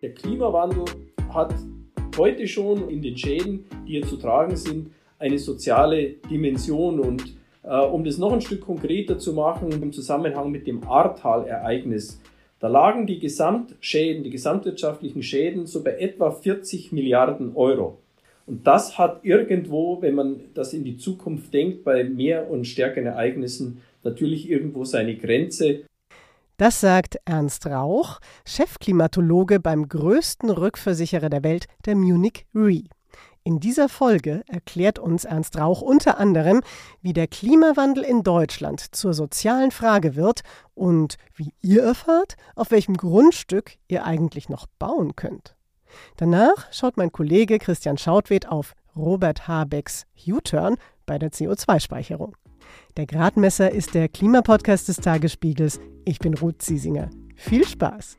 Der Klimawandel hat heute schon in den Schäden, die hier zu tragen sind, eine soziale Dimension. Und äh, um das noch ein Stück konkreter zu machen, im Zusammenhang mit dem Ahrtal-Ereignis, da lagen die Gesamtschäden, die gesamtwirtschaftlichen Schäden so bei etwa 40 Milliarden Euro. Und das hat irgendwo, wenn man das in die Zukunft denkt, bei mehr und stärkeren Ereignissen natürlich irgendwo seine Grenze. Das sagt Ernst Rauch, Chefklimatologe beim größten Rückversicherer der Welt, der Munich Re. In dieser Folge erklärt uns Ernst Rauch unter anderem, wie der Klimawandel in Deutschland zur sozialen Frage wird und wie ihr erfahrt, auf welchem Grundstück ihr eigentlich noch bauen könnt. Danach schaut mein Kollege Christian Schautwed auf Robert Habecks U-Turn bei der CO2-Speicherung. Der Gradmesser ist der Klimapodcast des Tagesspiegels. Ich bin Ruth Ziesinger. Viel Spaß!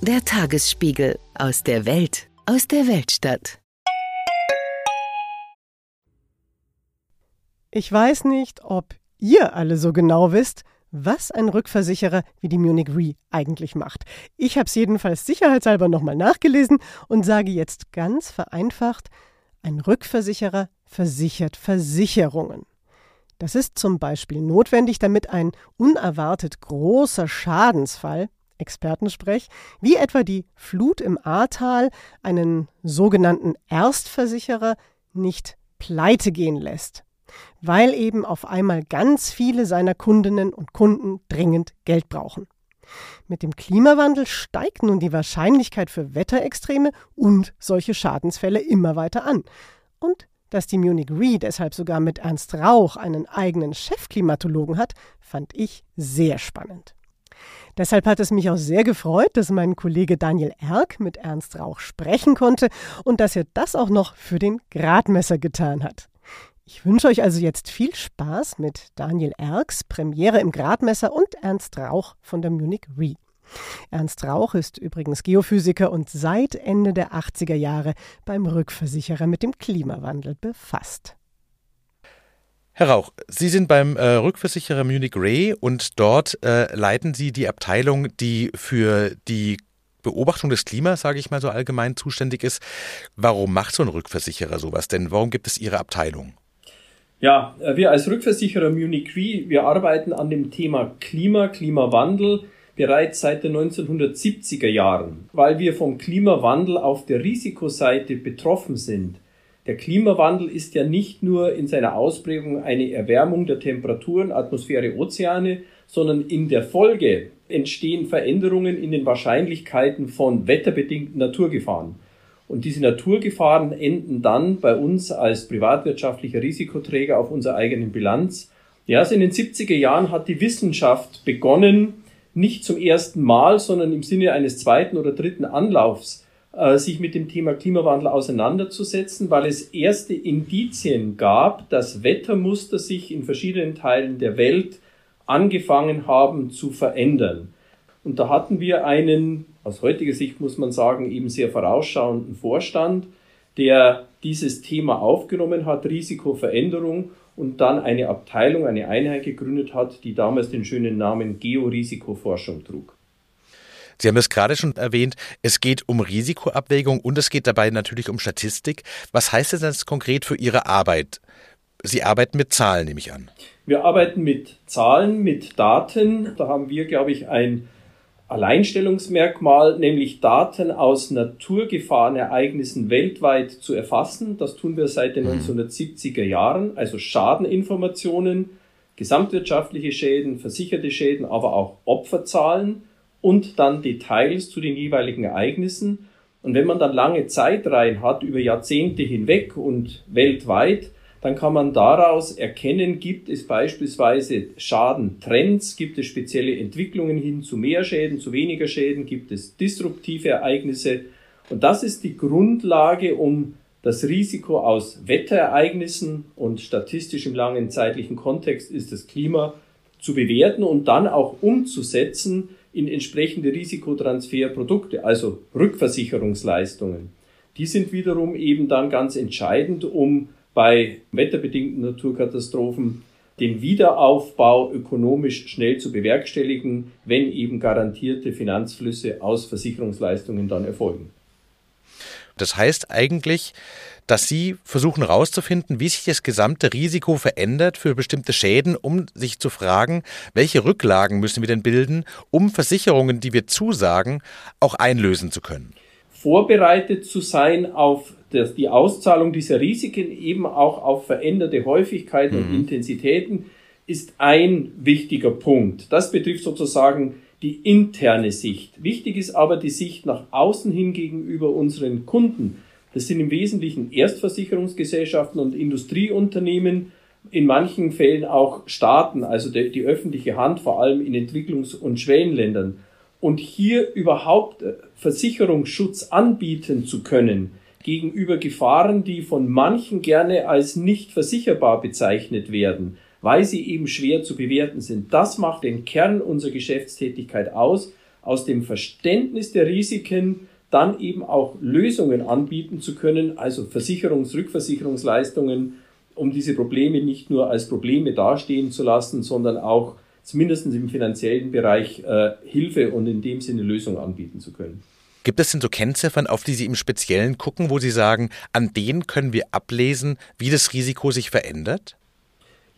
Der Tagesspiegel aus der Welt, aus der Weltstadt. Ich weiß nicht, ob ihr alle so genau wisst, was ein Rückversicherer wie die Munich Re eigentlich macht. Ich habe es jedenfalls sicherheitshalber nochmal nachgelesen und sage jetzt ganz vereinfacht, ein Rückversicherer versichert Versicherungen. Das ist zum Beispiel notwendig, damit ein unerwartet großer Schadensfall Expertensprech, wie etwa die Flut im Ahrtal einen sogenannten Erstversicherer nicht pleite gehen lässt, weil eben auf einmal ganz viele seiner Kundinnen und Kunden dringend Geld brauchen. Mit dem Klimawandel steigt nun die Wahrscheinlichkeit für Wetterextreme und solche Schadensfälle immer weiter an. Und dass die Munich Re deshalb sogar mit Ernst Rauch einen eigenen Chefklimatologen hat, fand ich sehr spannend. Deshalb hat es mich auch sehr gefreut, dass mein Kollege Daniel Erck mit Ernst Rauch sprechen konnte und dass er das auch noch für den Gradmesser getan hat. Ich wünsche euch also jetzt viel Spaß mit Daniel Erks Premiere im Gradmesser und Ernst Rauch von der Munich Re. Ernst Rauch ist übrigens Geophysiker und seit Ende der 80er Jahre beim Rückversicherer mit dem Klimawandel befasst. Herr Rauch, Sie sind beim äh, Rückversicherer Munich Re und dort äh, leiten Sie die Abteilung, die für die Beobachtung des Klimas, sage ich mal so allgemein, zuständig ist. Warum macht so ein Rückversicherer sowas denn? Warum gibt es Ihre Abteilung? Ja, äh, wir als Rückversicherer Munich Re, wir arbeiten an dem Thema Klima, Klimawandel bereits seit den 1970er Jahren, weil wir vom Klimawandel auf der Risikoseite betroffen sind. Der Klimawandel ist ja nicht nur in seiner Ausprägung eine Erwärmung der Temperaturen, Atmosphäre, Ozeane, sondern in der Folge entstehen Veränderungen in den Wahrscheinlichkeiten von wetterbedingten Naturgefahren. Und diese Naturgefahren enden dann bei uns als privatwirtschaftlicher Risikoträger auf unserer eigenen Bilanz. Ja, also in den 70er Jahren hat die Wissenschaft begonnen, nicht zum ersten Mal, sondern im Sinne eines zweiten oder dritten Anlaufs sich mit dem Thema Klimawandel auseinanderzusetzen, weil es erste Indizien gab, dass Wettermuster sich in verschiedenen Teilen der Welt angefangen haben zu verändern. Und da hatten wir einen, aus heutiger Sicht muss man sagen, eben sehr vorausschauenden Vorstand, der dieses Thema aufgenommen hat, Risikoveränderung, und dann eine Abteilung, eine Einheit gegründet hat, die damals den schönen Namen Georisikoforschung trug. Sie haben es gerade schon erwähnt, es geht um Risikoabwägung und es geht dabei natürlich um Statistik. Was heißt das jetzt konkret für Ihre Arbeit? Sie arbeiten mit Zahlen, nehme ich an. Wir arbeiten mit Zahlen, mit Daten. Da haben wir, glaube ich, ein Alleinstellungsmerkmal, nämlich Daten aus Naturgefahrenereignissen weltweit zu erfassen. Das tun wir seit den 1970er mhm. Jahren, also Schadeninformationen, gesamtwirtschaftliche Schäden, versicherte Schäden, aber auch Opferzahlen und dann Details zu den jeweiligen Ereignissen. Und wenn man dann lange Zeitreihen hat, über Jahrzehnte hinweg und weltweit, dann kann man daraus erkennen, gibt es beispielsweise Schadentrends, gibt es spezielle Entwicklungen hin zu mehr Schäden, zu weniger Schäden, gibt es disruptive Ereignisse. Und das ist die Grundlage, um das Risiko aus Wetterereignissen und statistisch im langen zeitlichen Kontext ist das Klima zu bewerten und dann auch umzusetzen in entsprechende Risikotransferprodukte, also Rückversicherungsleistungen. Die sind wiederum eben dann ganz entscheidend, um bei wetterbedingten Naturkatastrophen den Wiederaufbau ökonomisch schnell zu bewerkstelligen, wenn eben garantierte Finanzflüsse aus Versicherungsleistungen dann erfolgen. Das heißt eigentlich, dass Sie versuchen herauszufinden, wie sich das gesamte Risiko verändert für bestimmte Schäden, um sich zu fragen, welche Rücklagen müssen wir denn bilden, um Versicherungen, die wir zusagen, auch einlösen zu können vorbereitet zu sein auf das, die Auszahlung dieser Risiken, eben auch auf veränderte Häufigkeiten mhm. und Intensitäten, ist ein wichtiger Punkt. Das betrifft sozusagen die interne Sicht. Wichtig ist aber die Sicht nach außen hin gegenüber unseren Kunden. Das sind im Wesentlichen Erstversicherungsgesellschaften und Industrieunternehmen, in manchen Fällen auch Staaten, also die, die öffentliche Hand, vor allem in Entwicklungs- und Schwellenländern. Und hier überhaupt äh, Versicherungsschutz anbieten zu können gegenüber Gefahren, die von manchen gerne als nicht versicherbar bezeichnet werden, weil sie eben schwer zu bewerten sind. Das macht den Kern unserer Geschäftstätigkeit aus, aus dem Verständnis der Risiken dann eben auch Lösungen anbieten zu können, also Versicherungs-, Rückversicherungsleistungen, um diese Probleme nicht nur als Probleme dastehen zu lassen, sondern auch zumindest im finanziellen Bereich äh, Hilfe und in dem Sinne Lösungen anbieten zu können. Gibt es denn so Kennziffern, auf die Sie im Speziellen gucken, wo Sie sagen, an denen können wir ablesen, wie das Risiko sich verändert?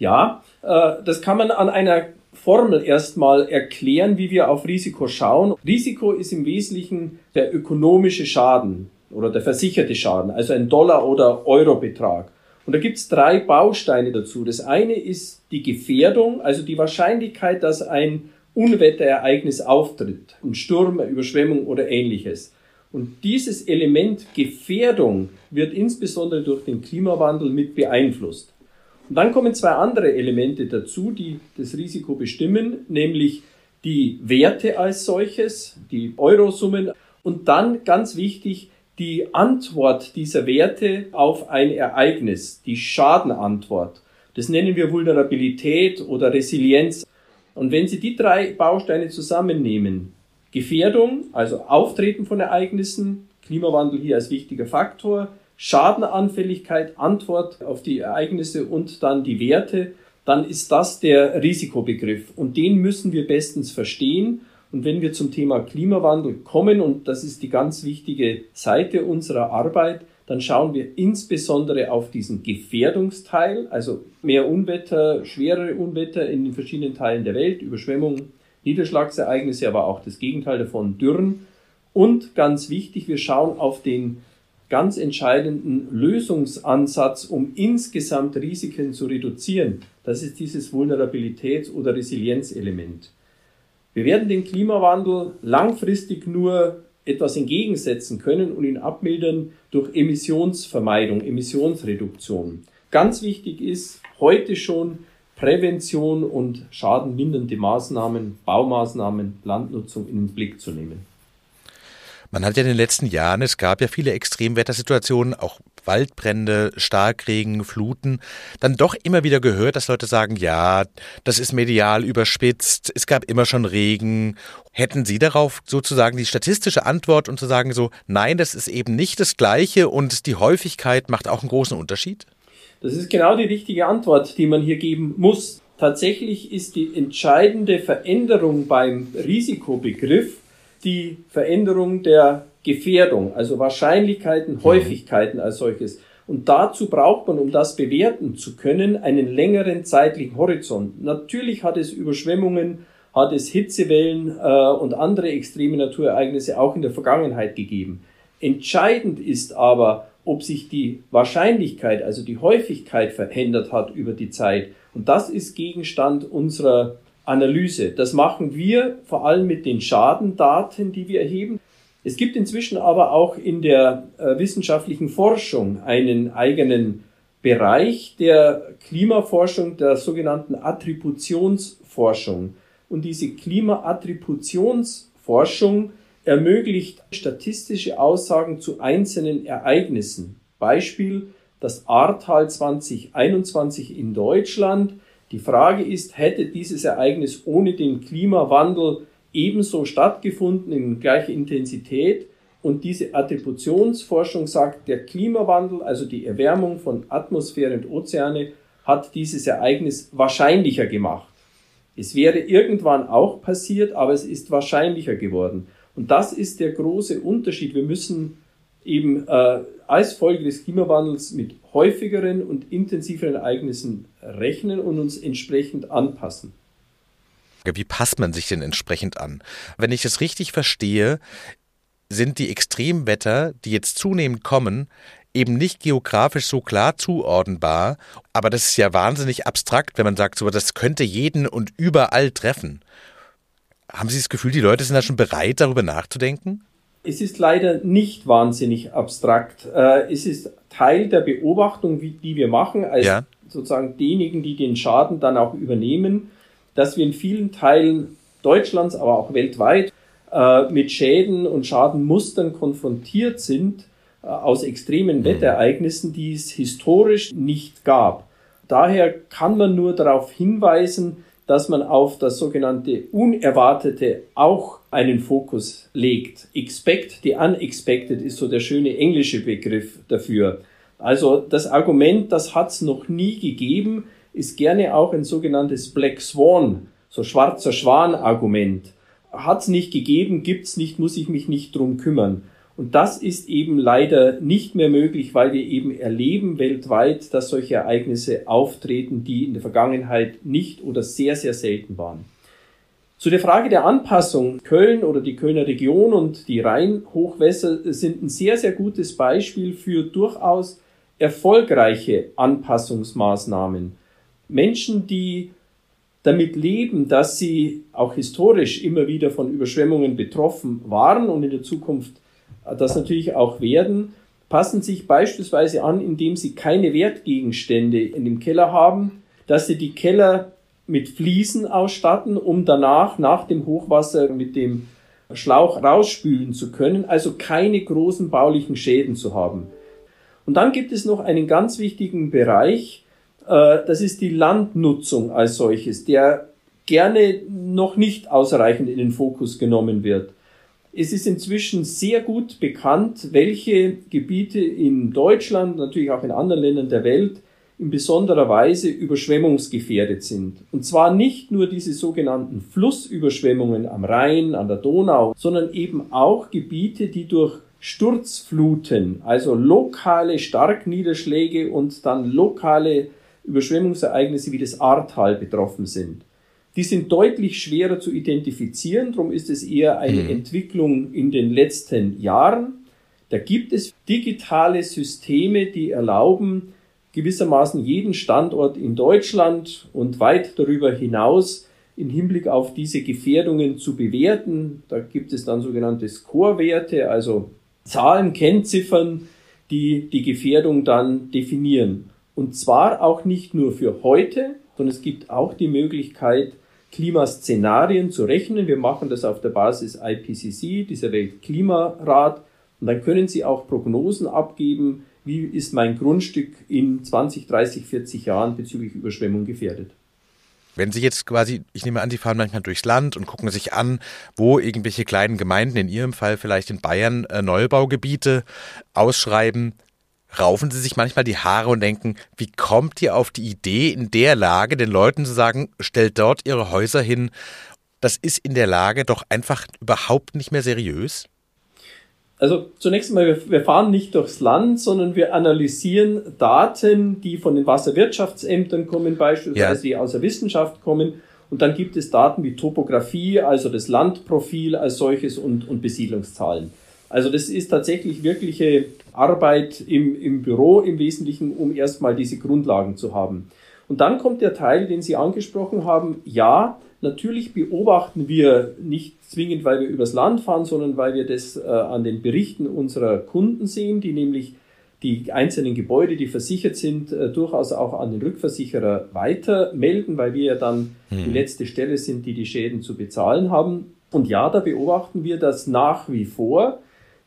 Ja, äh, das kann man an einer Formel erstmal erklären, wie wir auf Risiko schauen. Risiko ist im Wesentlichen der ökonomische Schaden oder der versicherte Schaden, also ein Dollar- oder Euro-Betrag. Und da gibt es drei Bausteine dazu. Das eine ist die Gefährdung, also die Wahrscheinlichkeit, dass ein Unwetterereignis auftritt, ein Sturm, Überschwemmung oder ähnliches. Und dieses Element Gefährdung wird insbesondere durch den Klimawandel mit beeinflusst. Und dann kommen zwei andere Elemente dazu, die das Risiko bestimmen, nämlich die Werte als solches, die Eurosummen und dann ganz wichtig die Antwort dieser Werte auf ein Ereignis, die Schadenantwort. Das nennen wir Vulnerabilität oder Resilienz. Und wenn Sie die drei Bausteine zusammennehmen, Gefährdung, also Auftreten von Ereignissen, Klimawandel hier als wichtiger Faktor, Schadenanfälligkeit, Antwort auf die Ereignisse und dann die Werte, dann ist das der Risikobegriff. Und den müssen wir bestens verstehen und wenn wir zum Thema Klimawandel kommen, und das ist die ganz wichtige Seite unserer Arbeit, dann schauen wir insbesondere auf diesen Gefährdungsteil, also mehr Unwetter, schwerere Unwetter in den verschiedenen Teilen der Welt, Überschwemmungen, Niederschlagsereignisse, aber auch das Gegenteil davon, Dürren. Und ganz wichtig, wir schauen auf den ganz entscheidenden Lösungsansatz, um insgesamt Risiken zu reduzieren. Das ist dieses Vulnerabilitäts- oder Resilienzelement. Wir werden den Klimawandel langfristig nur etwas entgegensetzen können und ihn abmildern durch Emissionsvermeidung, Emissionsreduktion. Ganz wichtig ist heute schon Prävention und schadenmindernde Maßnahmen, Baumaßnahmen, Landnutzung in den Blick zu nehmen. Man hat ja in den letzten Jahren, es gab ja viele Extremwettersituationen, auch Waldbrände, Starkregen, Fluten, dann doch immer wieder gehört, dass Leute sagen, ja, das ist medial überspitzt, es gab immer schon Regen. Hätten Sie darauf sozusagen die statistische Antwort und zu sagen so, nein, das ist eben nicht das Gleiche und die Häufigkeit macht auch einen großen Unterschied? Das ist genau die richtige Antwort, die man hier geben muss. Tatsächlich ist die entscheidende Veränderung beim Risikobegriff die Veränderung der Gefährdung, also Wahrscheinlichkeiten, mhm. Häufigkeiten als solches. Und dazu braucht man, um das bewerten zu können, einen längeren zeitlichen Horizont. Natürlich hat es Überschwemmungen, hat es Hitzewellen äh, und andere extreme Naturereignisse auch in der Vergangenheit gegeben. Entscheidend ist aber, ob sich die Wahrscheinlichkeit, also die Häufigkeit verändert hat über die Zeit. Und das ist Gegenstand unserer Analyse. Das machen wir vor allem mit den Schadendaten, die wir erheben. Es gibt inzwischen aber auch in der äh, wissenschaftlichen Forschung einen eigenen Bereich der Klimaforschung, der sogenannten Attributionsforschung. Und diese Klimaattributionsforschung ermöglicht statistische Aussagen zu einzelnen Ereignissen. Beispiel das Ahrtal 2021 in Deutschland. Die Frage ist, hätte dieses Ereignis ohne den Klimawandel ebenso stattgefunden in gleicher Intensität? Und diese Attributionsforschung sagt, der Klimawandel, also die Erwärmung von Atmosphäre und Ozeane, hat dieses Ereignis wahrscheinlicher gemacht. Es wäre irgendwann auch passiert, aber es ist wahrscheinlicher geworden. Und das ist der große Unterschied. Wir müssen eben äh, als Folge des Klimawandels mit häufigeren und intensiveren Ereignissen rechnen und uns entsprechend anpassen. Wie passt man sich denn entsprechend an? Wenn ich es richtig verstehe, sind die Extremwetter, die jetzt zunehmend kommen, eben nicht geografisch so klar zuordnenbar, aber das ist ja wahnsinnig abstrakt, wenn man sagt, so das könnte jeden und überall treffen. Haben Sie das Gefühl, die Leute sind da schon bereit, darüber nachzudenken? Es ist leider nicht wahnsinnig abstrakt. Äh, es ist Teil der Beobachtung, die wir machen, als ja. sozusagen diejenigen, die den Schaden dann auch übernehmen, dass wir in vielen Teilen Deutschlands, aber auch weltweit äh, mit Schäden und Schadenmustern konfrontiert sind äh, aus extremen mhm. Wetterereignissen, die es historisch nicht gab. Daher kann man nur darauf hinweisen, dass man auf das sogenannte Unerwartete auch einen Fokus legt. Expect the unexpected ist so der schöne englische Begriff dafür. Also das Argument, das hat es noch nie gegeben, ist gerne auch ein sogenanntes Black Swan, so schwarzer Schwan-Argument. Hat es nicht gegeben, gibt's nicht, muss ich mich nicht drum kümmern. Und das ist eben leider nicht mehr möglich, weil wir eben erleben weltweit, dass solche Ereignisse auftreten, die in der Vergangenheit nicht oder sehr, sehr selten waren. Zu der Frage der Anpassung, Köln oder die Kölner Region und die Rheinhochwässer sind ein sehr, sehr gutes Beispiel für durchaus erfolgreiche Anpassungsmaßnahmen. Menschen, die damit leben, dass sie auch historisch immer wieder von Überschwemmungen betroffen waren und in der Zukunft das natürlich auch werden, passen sich beispielsweise an, indem sie keine Wertgegenstände in dem Keller haben, dass sie die Keller mit Fliesen ausstatten, um danach nach dem Hochwasser mit dem Schlauch rausspülen zu können, also keine großen baulichen Schäden zu haben. Und dann gibt es noch einen ganz wichtigen Bereich, äh, das ist die Landnutzung als solches, der gerne noch nicht ausreichend in den Fokus genommen wird. Es ist inzwischen sehr gut bekannt, welche Gebiete in Deutschland, natürlich auch in anderen Ländern der Welt, in besonderer Weise überschwemmungsgefährdet sind. Und zwar nicht nur diese sogenannten Flussüberschwemmungen am Rhein, an der Donau, sondern eben auch Gebiete, die durch Sturzfluten, also lokale Starkniederschläge und dann lokale Überschwemmungsereignisse wie das Ahrtal betroffen sind. Die sind deutlich schwerer zu identifizieren, darum ist es eher eine mhm. Entwicklung in den letzten Jahren. Da gibt es digitale Systeme, die erlauben, gewissermaßen jeden Standort in Deutschland und weit darüber hinaus im Hinblick auf diese Gefährdungen zu bewerten. Da gibt es dann sogenannte Score-Werte, also Zahlen, Kennziffern, die die Gefährdung dann definieren. Und zwar auch nicht nur für heute, sondern es gibt auch die Möglichkeit, Klimaszenarien zu rechnen. Wir machen das auf der Basis IPCC, dieser Weltklimarat. Und dann können Sie auch Prognosen abgeben, wie ist mein Grundstück in 20, 30, 40 Jahren bezüglich Überschwemmung gefährdet. Wenn Sie jetzt quasi, ich nehme an, Sie fahren manchmal durchs Land und gucken sich an, wo irgendwelche kleinen Gemeinden, in Ihrem Fall vielleicht in Bayern, äh, Neubaugebiete ausschreiben, raufen sie sich manchmal die Haare und denken, wie kommt ihr auf die Idee, in der Lage den Leuten zu sagen, stellt dort ihre Häuser hin? Das ist in der Lage doch einfach überhaupt nicht mehr seriös. Also zunächst einmal, wir fahren nicht durchs Land, sondern wir analysieren Daten, die von den Wasserwirtschaftsämtern kommen, beispielsweise ja. die aus der Wissenschaft kommen. Und dann gibt es Daten wie Topografie, also das Landprofil als solches und, und Besiedlungszahlen. Also das ist tatsächlich wirkliche Arbeit im, im Büro im Wesentlichen, um erstmal diese Grundlagen zu haben. Und dann kommt der Teil, den Sie angesprochen haben. Ja, natürlich beobachten wir nicht zwingend, weil wir übers Land fahren, sondern weil wir das äh, an den Berichten unserer Kunden sehen, die nämlich die einzelnen Gebäude, die versichert sind, äh, durchaus auch an den Rückversicherer weiter melden, weil wir ja dann hm. die letzte Stelle sind, die die Schäden zu bezahlen haben. Und ja, da beobachten wir, dass nach wie vor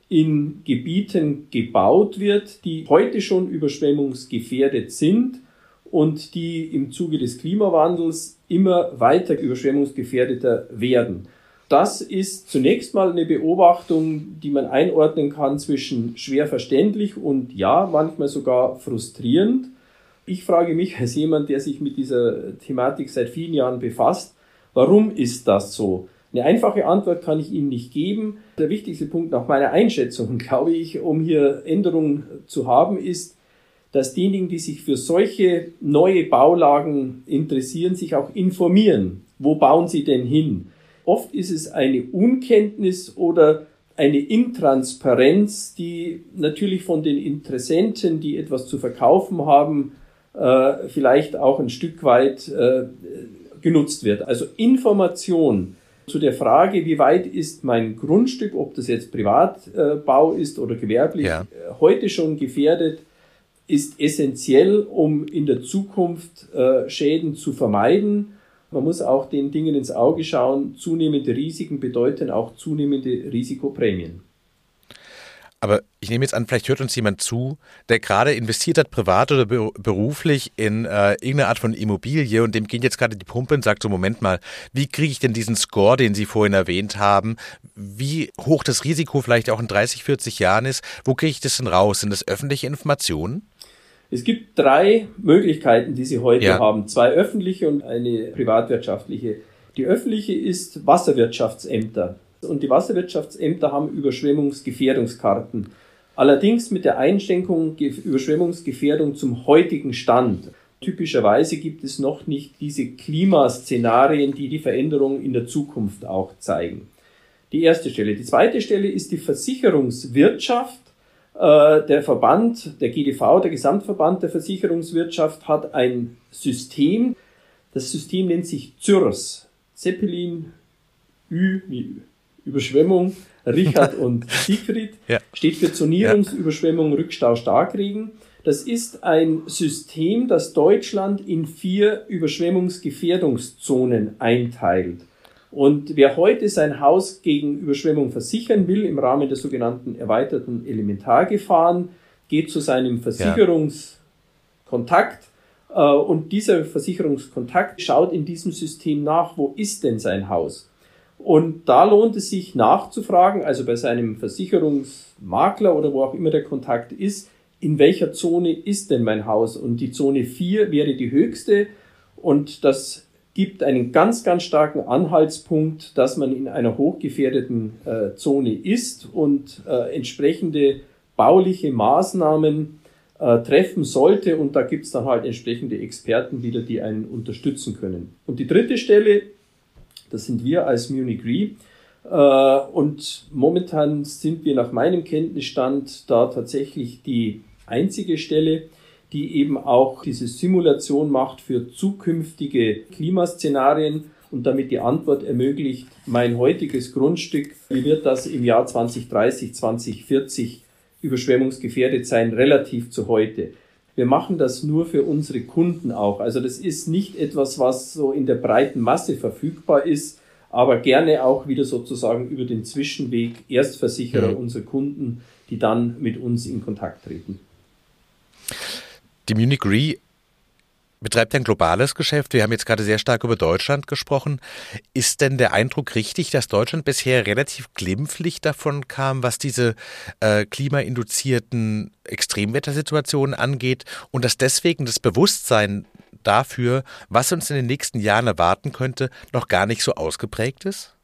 in Gebieten gebaut wird, die heute schon überschwemmungsgefährdet sind und die im Zuge des Klimawandels immer weiter überschwemmungsgefährdeter werden. Das ist zunächst mal eine Beobachtung, die man einordnen kann zwischen schwer verständlich und ja, manchmal sogar frustrierend. Ich frage mich als jemand, der sich mit dieser Thematik seit vielen Jahren befasst, warum ist das so? Eine einfache Antwort kann ich Ihnen nicht geben. Der wichtigste Punkt nach meiner Einschätzung, glaube ich, um hier Änderungen zu haben, ist, dass diejenigen, die sich für solche neue Baulagen interessieren, sich auch informieren. Wo bauen sie denn hin? Oft ist es eine Unkenntnis oder eine Intransparenz, die natürlich von den Interessenten, die etwas zu verkaufen haben, äh, vielleicht auch ein Stück weit äh, genutzt wird. Also Information zu der Frage, wie weit ist mein Grundstück, ob das jetzt Privatbau ist oder gewerblich, ja. Äh, heute schon gefährdet, ist essentiell, um in der Zukunft äh, Schäden zu vermeiden. Man muss auch den Dingen ins Auge schauen. Zunehmende Risiken bedeuten auch zunehmende Risikoprämien. Aber ich nehme jetzt an, vielleicht hört uns jemand zu, der gerade investiert hat, privat oder beruflich, in äh, irgendeine Art von Immobilie und dem geht jetzt gerade die Pumpe und sagt so, Moment mal, wie kriege ich denn diesen Score, den Sie vorhin erwähnt haben? Wie hoch das Risiko vielleicht auch in 30, 40 Jahren ist? Wo kriege ich das denn raus? Sind das öffentliche Informationen? Es gibt drei Möglichkeiten, die Sie heute ja. haben. Zwei öffentliche und eine privatwirtschaftliche. Die öffentliche ist Wasserwirtschaftsämter und die Wasserwirtschaftsämter haben Überschwemmungsgefährdungskarten. Allerdings mit der Einschränkung Überschwemmungsgefährdung zum heutigen Stand. Typischerweise gibt es noch nicht diese Klimaszenarien, die die Veränderung in der Zukunft auch zeigen. Die erste Stelle. Die zweite Stelle ist die Versicherungswirtschaft. Äh, der Verband, der GDV, der Gesamtverband der Versicherungswirtschaft, hat ein System. Das System nennt sich ZÜRS. Zeppelin, Ü, wie Überschwemmung, Richard und Siegfried, ja. steht für Zonierungsüberschwemmung, ja. Rückstau, Starkregen. Das ist ein System, das Deutschland in vier Überschwemmungsgefährdungszonen einteilt. Und wer heute sein Haus gegen Überschwemmung versichern will, im Rahmen der sogenannten erweiterten Elementargefahren, geht zu seinem Versicherungskontakt äh, und dieser Versicherungskontakt schaut in diesem System nach, wo ist denn sein Haus? Und da lohnt es sich nachzufragen, also bei seinem Versicherungsmakler oder wo auch immer der Kontakt ist, in welcher Zone ist denn mein Haus? Und die Zone 4 wäre die höchste und das gibt einen ganz, ganz starken Anhaltspunkt, dass man in einer hochgefährdeten äh, Zone ist und äh, entsprechende bauliche Maßnahmen äh, treffen sollte. Und da gibt es dann halt entsprechende Experten wieder, die einen unterstützen können. Und die dritte Stelle das sind wir als Munich Re. Äh, und momentan sind wir nach meinem Kenntnisstand da tatsächlich die einzige Stelle, die eben auch diese Simulation macht für zukünftige Klimaszenarien und damit die Antwort ermöglicht, mein heutiges Grundstück, wie wird das im Jahr 2030, 2040 überschwemmungsgefährdet sein, relativ zu heute. Wir machen das nur für unsere Kunden auch. Also das ist nicht etwas, was so in der breiten Masse verfügbar ist, aber gerne auch wieder sozusagen über den Zwischenweg Erstversicherer mhm. unserer Kunden, die dann mit uns in Kontakt treten. Die Munich Re betreibt ein globales Geschäft. Wir haben jetzt gerade sehr stark über Deutschland gesprochen. Ist denn der Eindruck richtig, dass Deutschland bisher relativ glimpflich davon kam, was diese äh, klimainduzierten Extremwettersituationen angeht und dass deswegen das Bewusstsein dafür, was uns in den nächsten Jahren erwarten könnte, noch gar nicht so ausgeprägt ist?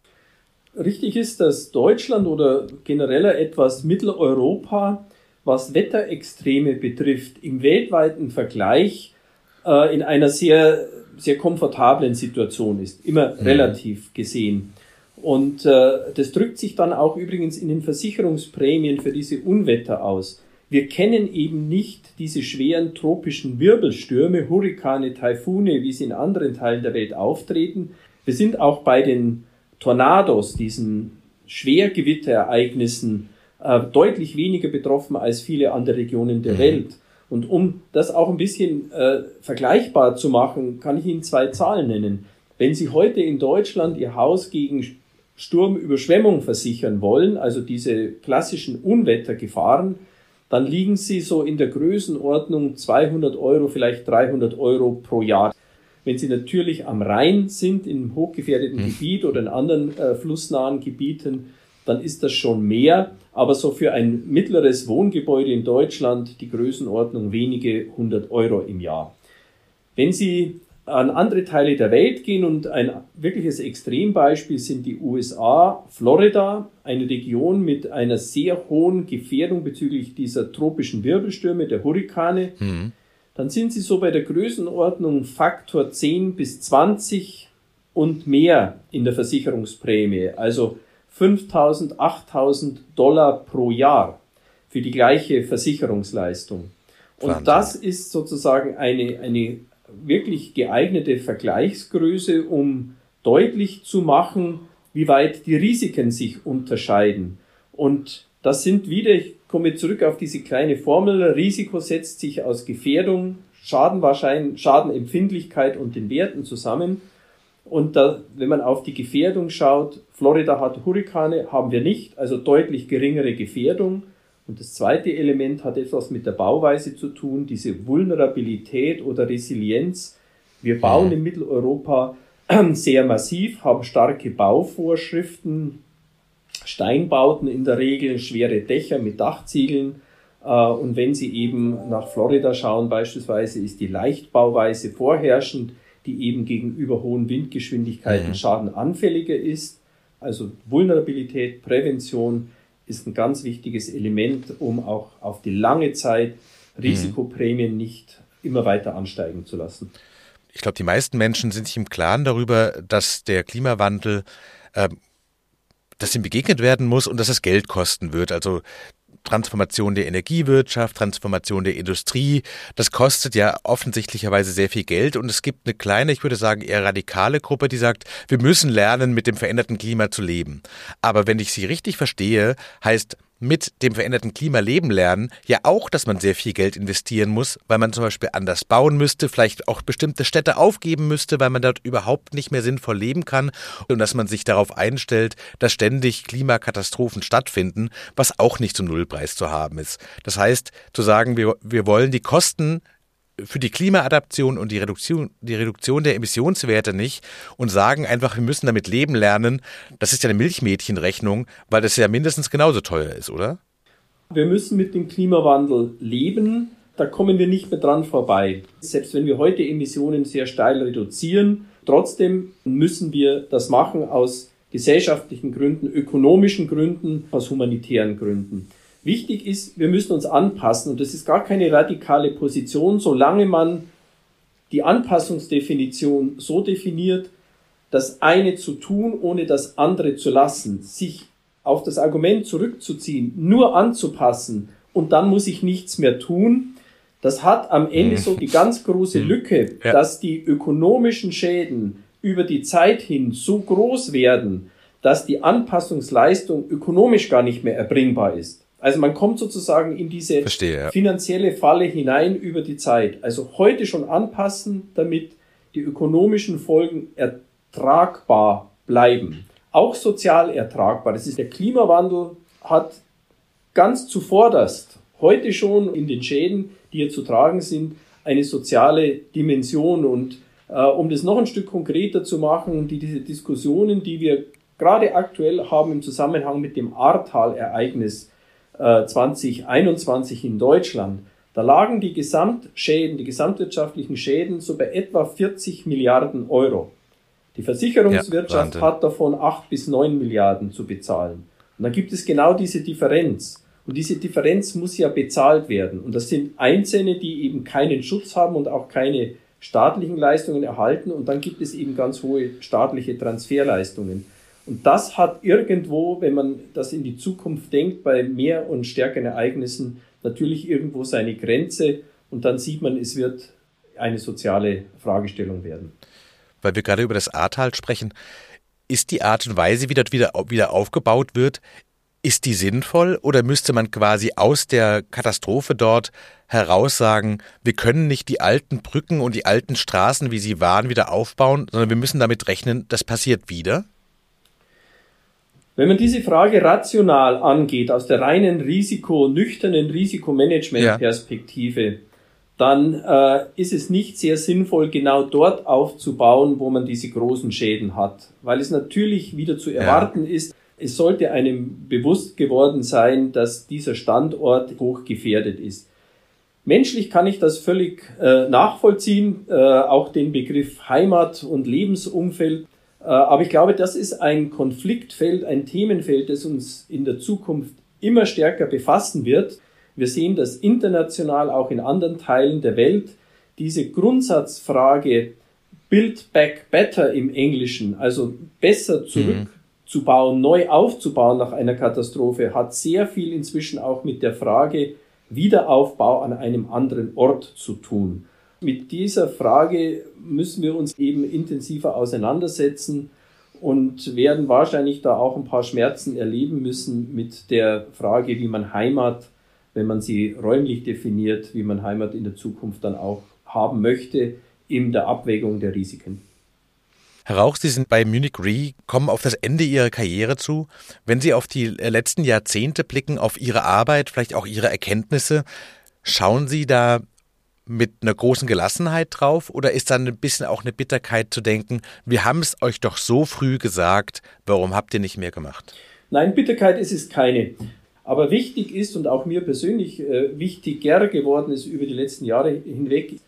Richtig ist, dass Deutschland oder generell etwas Mitteleuropa, was Wetterextreme betrifft, im weltweiten Vergleich äh, in einer sehr, sehr komfortablen Situation ist, immer mhm. relativ gesehen. Und äh, das drückt sich dann auch übrigens in den Versicherungsprämien für diese Unwetter aus. Wir kennen eben nicht diese schweren tropischen Wirbelstürme, Hurrikane, Taifune, wie sie in anderen Teilen der Welt auftreten. Wir sind auch bei den Tornados, diesen Schwergewitterereignissen, äh, deutlich weniger betroffen als viele andere Regionen der mhm. Welt. Und um das auch ein bisschen äh, vergleichbar zu machen, kann ich Ihnen zwei Zahlen nennen. Wenn Sie heute in Deutschland Ihr Haus gegen Sturmüberschwemmung versichern wollen, also diese klassischen Unwettergefahren, dann liegen Sie so in der Größenordnung 200 Euro, vielleicht 300 Euro pro Jahr. Wenn Sie natürlich am Rhein sind, in hochgefährdeten hm. Gebiet oder in anderen äh, flussnahen Gebieten, dann ist das schon mehr. Aber so für ein mittleres Wohngebäude in Deutschland die Größenordnung wenige hundert Euro im Jahr. Wenn Sie an andere Teile der Welt gehen und ein wirkliches Extrembeispiel sind die USA, Florida, eine Region mit einer sehr hohen Gefährdung bezüglich dieser tropischen Wirbelstürme, der Hurrikane, mhm. dann sind sie so bei der Größenordnung Faktor 10 bis 20 und mehr in der Versicherungsprämie. Also 5000, 8000 Dollar pro Jahr für die gleiche Versicherungsleistung. Und Wahnsinn. das ist sozusagen eine, eine wirklich geeignete Vergleichsgröße, um deutlich zu machen, wie weit die Risiken sich unterscheiden. Und das sind wieder, ich komme zurück auf diese kleine Formel, Risiko setzt sich aus Gefährdung, Schadenwahrscheinlichkeit, Schadenempfindlichkeit und den Werten zusammen. Und da, wenn man auf die Gefährdung schaut, Florida hat Hurrikane, haben wir nicht, also deutlich geringere Gefährdung. Und das zweite Element hat etwas mit der Bauweise zu tun, diese Vulnerabilität oder Resilienz. Wir bauen mhm. in Mitteleuropa sehr massiv, haben starke Bauvorschriften, Steinbauten in der Regel, schwere Dächer mit Dachziegeln. Äh, und wenn Sie eben nach Florida schauen, beispielsweise, ist die Leichtbauweise vorherrschend die eben gegenüber hohen Windgeschwindigkeiten mhm. schadenanfälliger ist. Also Vulnerabilität, Prävention ist ein ganz wichtiges Element, um auch auf die lange Zeit Risikoprämien mhm. nicht immer weiter ansteigen zu lassen. Ich glaube, die meisten Menschen sind sich im Klaren darüber, dass der Klimawandel äh, dass ihm begegnet werden muss und dass es Geld kosten wird. Also Transformation der Energiewirtschaft, Transformation der Industrie. Das kostet ja offensichtlicherweise sehr viel Geld und es gibt eine kleine, ich würde sagen eher radikale Gruppe, die sagt, wir müssen lernen, mit dem veränderten Klima zu leben. Aber wenn ich sie richtig verstehe, heißt mit dem veränderten Klima leben lernen, ja auch, dass man sehr viel Geld investieren muss, weil man zum Beispiel anders bauen müsste, vielleicht auch bestimmte Städte aufgeben müsste, weil man dort überhaupt nicht mehr sinnvoll leben kann und dass man sich darauf einstellt, dass ständig Klimakatastrophen stattfinden, was auch nicht zum Nullpreis zu haben ist. Das heißt, zu sagen, wir, wir wollen die Kosten für die Klimaadaption und die Reduktion, die Reduktion der Emissionswerte nicht und sagen einfach, wir müssen damit leben lernen. Das ist ja eine Milchmädchenrechnung, weil das ja mindestens genauso teuer ist, oder? Wir müssen mit dem Klimawandel leben. Da kommen wir nicht mehr dran vorbei. Selbst wenn wir heute Emissionen sehr steil reduzieren, trotzdem müssen wir das machen aus gesellschaftlichen Gründen, ökonomischen Gründen, aus humanitären Gründen. Wichtig ist, wir müssen uns anpassen und das ist gar keine radikale Position, solange man die Anpassungsdefinition so definiert, das eine zu tun, ohne das andere zu lassen, sich auf das Argument zurückzuziehen, nur anzupassen und dann muss ich nichts mehr tun, das hat am Ende so die ganz große mhm. Lücke, ja. dass die ökonomischen Schäden über die Zeit hin so groß werden, dass die Anpassungsleistung ökonomisch gar nicht mehr erbringbar ist. Also man kommt sozusagen in diese Verstehe, ja. finanzielle Falle hinein über die Zeit. Also heute schon anpassen, damit die ökonomischen Folgen ertragbar bleiben. Auch sozial ertragbar. Das ist der Klimawandel hat ganz zuvorderst heute schon in den Schäden, die hier zu tragen sind, eine soziale Dimension. Und äh, um das noch ein Stück konkreter zu machen, die, diese Diskussionen, die wir gerade aktuell haben im Zusammenhang mit dem Ahrtal-Ereignis, 2021 äh, in Deutschland, da lagen die Gesamtschäden, die gesamtwirtschaftlichen Schäden so bei etwa 40 Milliarden Euro. Die Versicherungswirtschaft ja, hat davon 8 bis 9 Milliarden zu bezahlen. Und dann gibt es genau diese Differenz. Und diese Differenz muss ja bezahlt werden. Und das sind Einzelne, die eben keinen Schutz haben und auch keine staatlichen Leistungen erhalten. Und dann gibt es eben ganz hohe staatliche Transferleistungen. Und das hat irgendwo, wenn man das in die Zukunft denkt, bei mehr und stärkeren Ereignissen natürlich irgendwo seine Grenze. Und dann sieht man, es wird eine soziale Fragestellung werden. Weil wir gerade über das Ahrtal sprechen, ist die Art und Weise, wie dort wieder, wieder aufgebaut wird, ist die sinnvoll oder müsste man quasi aus der Katastrophe dort heraus sagen, wir können nicht die alten Brücken und die alten Straßen, wie sie waren, wieder aufbauen, sondern wir müssen damit rechnen, das passiert wieder? Wenn man diese Frage rational angeht, aus der reinen Risiko, nüchternen Risikomanagement-Perspektive, ja. dann äh, ist es nicht sehr sinnvoll, genau dort aufzubauen, wo man diese großen Schäden hat. Weil es natürlich wieder zu erwarten ja. ist, es sollte einem bewusst geworden sein, dass dieser Standort hoch gefährdet ist. Menschlich kann ich das völlig äh, nachvollziehen, äh, auch den Begriff Heimat und Lebensumfeld. Äh, aber ich glaube, das ist ein Konfliktfeld, ein Themenfeld, das uns in der Zukunft immer stärker befassen wird. Wir sehen das international auch in anderen Teilen der Welt. Diese Grundsatzfrage Build Back Better im Englischen, also besser zurück mhm neu aufzubauen nach einer Katastrophe, hat sehr viel inzwischen auch mit der Frage Wiederaufbau an einem anderen Ort zu tun. Mit dieser Frage müssen wir uns eben intensiver auseinandersetzen und werden wahrscheinlich da auch ein paar Schmerzen erleben müssen mit der Frage, wie man Heimat, wenn man sie räumlich definiert, wie man Heimat in der Zukunft dann auch haben möchte, in der Abwägung der Risiken. Herr Rauch, Sie sind bei Munich Re, kommen auf das Ende Ihrer Karriere zu. Wenn Sie auf die letzten Jahrzehnte blicken, auf Ihre Arbeit, vielleicht auch Ihre Erkenntnisse, schauen Sie da mit einer großen Gelassenheit drauf oder ist da ein bisschen auch eine Bitterkeit zu denken, wir haben es euch doch so früh gesagt, warum habt ihr nicht mehr gemacht? Nein, Bitterkeit ist es keine. Aber wichtig ist und auch mir persönlich äh, wichtiger geworden ist über die letzten Jahre hinweg,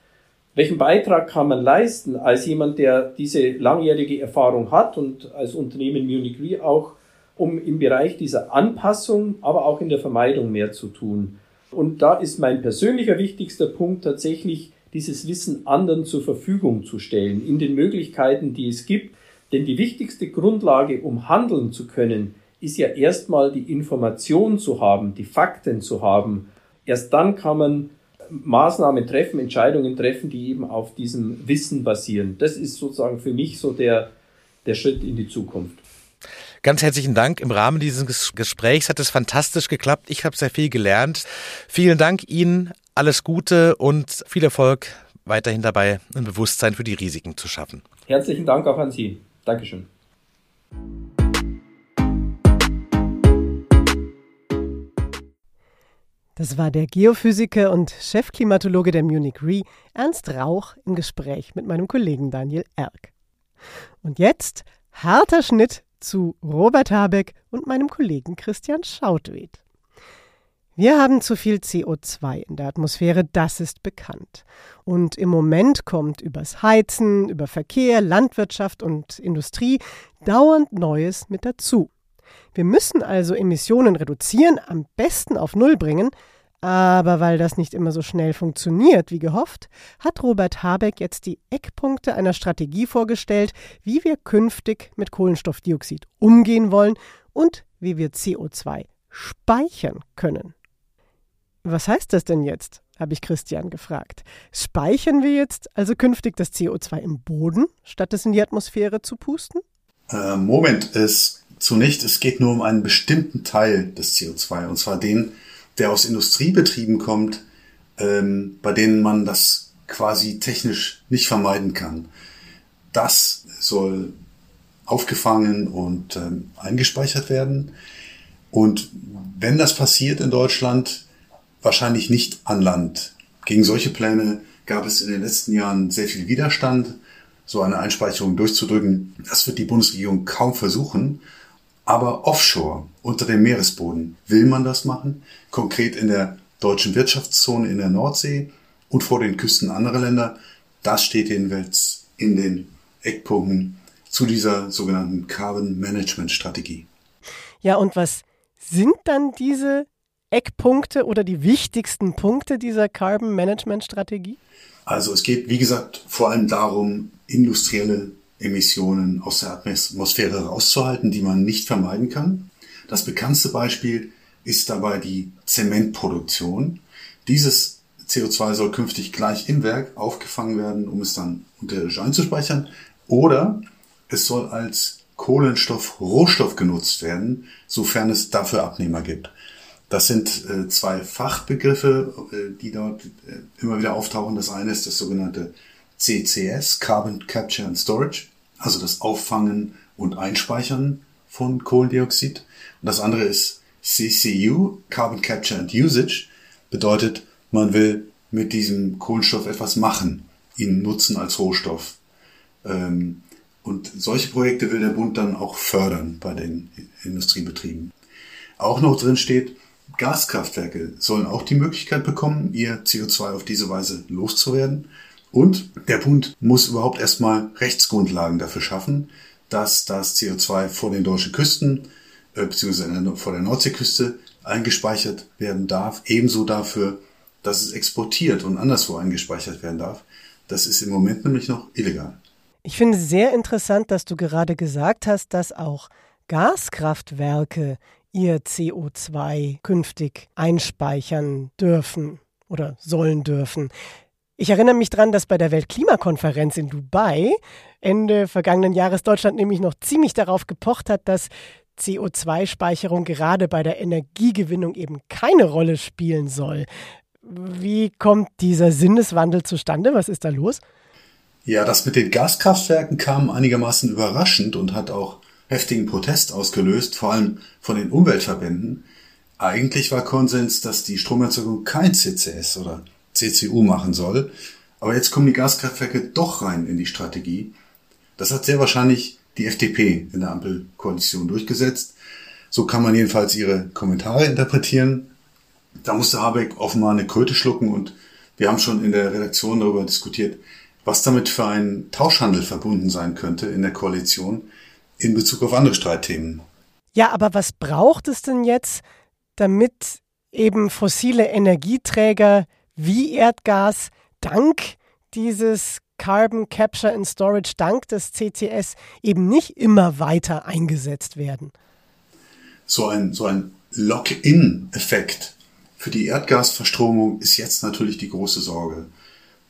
welchen Beitrag kann man leisten als jemand, der diese langjährige Erfahrung hat und als Unternehmen Munich Re auch, um im Bereich dieser Anpassung, aber auch in der Vermeidung mehr zu tun? Und da ist mein persönlicher wichtigster Punkt tatsächlich, dieses Wissen anderen zur Verfügung zu stellen, in den Möglichkeiten, die es gibt. Denn die wichtigste Grundlage, um handeln zu können, ist ja erstmal die Information zu haben, die Fakten zu haben. Erst dann kann man Maßnahmen treffen, Entscheidungen treffen, die eben auf diesem Wissen basieren. Das ist sozusagen für mich so der, der Schritt in die Zukunft. Ganz herzlichen Dank. Im Rahmen dieses Gesprächs hat es fantastisch geklappt. Ich habe sehr viel gelernt. Vielen Dank Ihnen. Alles Gute und viel Erfolg weiterhin dabei, ein Bewusstsein für die Risiken zu schaffen. Herzlichen Dank auch an Sie. Dankeschön. Das war der Geophysiker und Chefklimatologe der Munich Re, Ernst Rauch, im Gespräch mit meinem Kollegen Daniel Erck. Und jetzt harter Schnitt zu Robert Habeck und meinem Kollegen Christian Schautwed. Wir haben zu viel CO2 in der Atmosphäre, das ist bekannt. Und im Moment kommt übers Heizen, über Verkehr, Landwirtschaft und Industrie dauernd Neues mit dazu. Wir müssen also Emissionen reduzieren, am besten auf Null bringen, aber weil das nicht immer so schnell funktioniert wie gehofft, hat Robert Habeck jetzt die Eckpunkte einer Strategie vorgestellt, wie wir künftig mit Kohlenstoffdioxid umgehen wollen und wie wir CO2 speichern können. Was heißt das denn jetzt? habe ich Christian gefragt. Speichern wir jetzt also künftig das CO2 im Boden, statt es in die Atmosphäre zu pusten? Äh, Moment, es zunächst, es geht nur um einen bestimmten Teil des CO2, und zwar den, der aus Industriebetrieben kommt, ähm, bei denen man das quasi technisch nicht vermeiden kann. Das soll aufgefangen und ähm, eingespeichert werden. Und wenn das passiert in Deutschland, wahrscheinlich nicht an Land. Gegen solche Pläne gab es in den letzten Jahren sehr viel Widerstand. So eine Einspeicherung durchzudrücken, das wird die Bundesregierung kaum versuchen. Aber offshore, unter dem Meeresboden, will man das machen, konkret in der deutschen Wirtschaftszone in der Nordsee und vor den Küsten anderer Länder. Das steht jedenfalls in den Eckpunkten zu dieser sogenannten Carbon Management Strategie. Ja, und was sind dann diese Eckpunkte oder die wichtigsten Punkte dieser Carbon Management Strategie? Also es geht, wie gesagt, vor allem darum, industrielle Emissionen aus der Atmosphäre rauszuhalten, die man nicht vermeiden kann. Das bekannteste Beispiel ist dabei die Zementproduktion. Dieses CO2 soll künftig gleich im Werk aufgefangen werden, um es dann unterirdisch einzuspeichern. Oder es soll als Kohlenstoffrohstoff genutzt werden, sofern es dafür Abnehmer gibt. Das sind äh, zwei Fachbegriffe, äh, die dort äh, immer wieder auftauchen. Das eine ist das sogenannte CCS, Carbon Capture and Storage, also das Auffangen und Einspeichern von Kohlendioxid. Und das andere ist CCU, Carbon Capture and Usage, bedeutet, man will mit diesem Kohlenstoff etwas machen, ihn nutzen als Rohstoff. Ähm, und solche Projekte will der Bund dann auch fördern bei den Industriebetrieben. Auch noch drin steht, Gaskraftwerke sollen auch die Möglichkeit bekommen, ihr CO2 auf diese Weise loszuwerden. Und der Bund muss überhaupt erstmal Rechtsgrundlagen dafür schaffen, dass das CO2 vor den deutschen Küsten äh, bzw. vor der Nordseeküste eingespeichert werden darf. Ebenso dafür, dass es exportiert und anderswo eingespeichert werden darf. Das ist im Moment nämlich noch illegal. Ich finde sehr interessant, dass du gerade gesagt hast, dass auch Gaskraftwerke ihr CO2 künftig einspeichern dürfen oder sollen dürfen. Ich erinnere mich daran, dass bei der Weltklimakonferenz in Dubai Ende vergangenen Jahres Deutschland nämlich noch ziemlich darauf gepocht hat, dass CO2-Speicherung gerade bei der Energiegewinnung eben keine Rolle spielen soll. Wie kommt dieser Sinneswandel zustande? Was ist da los? Ja, das mit den Gaskraftwerken kam einigermaßen überraschend und hat auch heftigen Protest ausgelöst, vor allem von den Umweltverbänden. Eigentlich war Konsens, dass die Stromerzeugung kein CCS oder CCU machen soll. Aber jetzt kommen die Gaskraftwerke doch rein in die Strategie. Das hat sehr wahrscheinlich die FDP in der Ampelkoalition durchgesetzt. So kann man jedenfalls ihre Kommentare interpretieren. Da musste Habeck offenbar eine Kröte schlucken und wir haben schon in der Redaktion darüber diskutiert, was damit für ein Tauschhandel verbunden sein könnte in der Koalition in Bezug auf andere Streitthemen. Ja, aber was braucht es denn jetzt, damit eben fossile Energieträger wie Erdgas dank dieses Carbon Capture and Storage, dank des CCS eben nicht immer weiter eingesetzt werden? So ein, so ein Lock-in-Effekt für die Erdgasverstromung ist jetzt natürlich die große Sorge.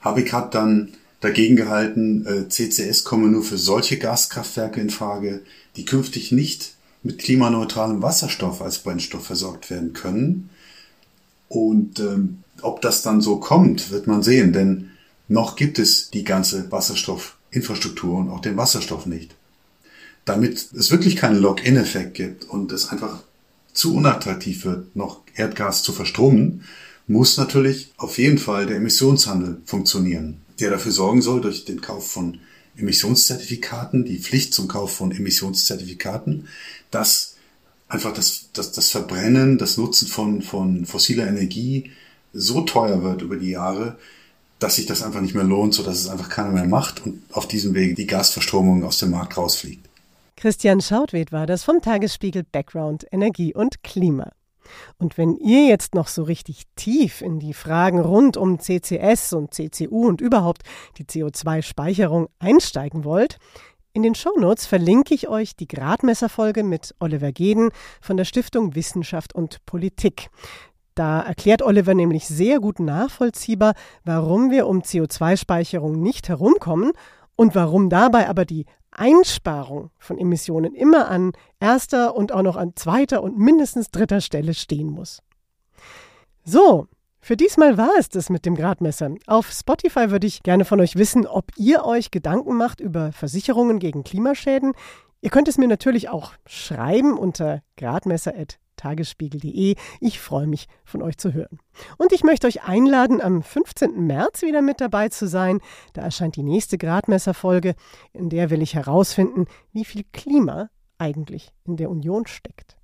Habeck hat dann dagegen gehalten, äh, CCS komme nur für solche Gaskraftwerke in Frage, die künftig nicht mit klimaneutralem Wasserstoff als Brennstoff versorgt werden können. Und ähm, ob das dann so kommt, wird man sehen, denn noch gibt es die ganze Wasserstoffinfrastruktur und auch den Wasserstoff nicht. Damit es wirklich keinen Lock-in-Effekt gibt und es einfach zu unattraktiv wird, noch Erdgas zu verstromen, muss natürlich auf jeden Fall der Emissionshandel funktionieren der dafür sorgen soll, durch den Kauf von Emissionszertifikaten, die Pflicht zum Kauf von Emissionszertifikaten, dass einfach das, das, das Verbrennen, das Nutzen von, von fossiler Energie so teuer wird über die Jahre, dass sich das einfach nicht mehr lohnt, sodass es einfach keiner mehr macht und auf diesem Wege die Gasverstromung aus dem Markt rausfliegt. Christian Schautwed war das vom Tagesspiegel Background Energie und Klima. Und wenn ihr jetzt noch so richtig tief in die Fragen rund um CCS und CCU und überhaupt die CO2-Speicherung einsteigen wollt, in den Shownotes verlinke ich euch die Gradmesserfolge mit Oliver Geden von der Stiftung Wissenschaft und Politik. Da erklärt Oliver nämlich sehr gut nachvollziehbar, warum wir um CO2-Speicherung nicht herumkommen und warum dabei aber die Einsparung von Emissionen immer an erster und auch noch an zweiter und mindestens dritter Stelle stehen muss. So, für diesmal war es das mit dem Gradmesser. Auf Spotify würde ich gerne von euch wissen, ob ihr euch Gedanken macht über Versicherungen gegen Klimaschäden. Ihr könnt es mir natürlich auch schreiben unter gradmesser@ tagesspiegel.de. Ich freue mich, von euch zu hören. Und ich möchte euch einladen, am 15. März wieder mit dabei zu sein. Da erscheint die nächste Gradmesserfolge, in der will ich herausfinden, wie viel Klima eigentlich in der Union steckt.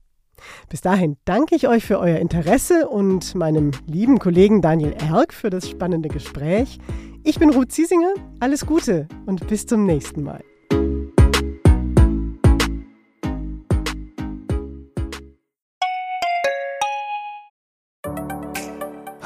Bis dahin danke ich euch für euer Interesse und meinem lieben Kollegen Daniel Erck für das spannende Gespräch. Ich bin Ruth Ziesinger, alles Gute und bis zum nächsten Mal.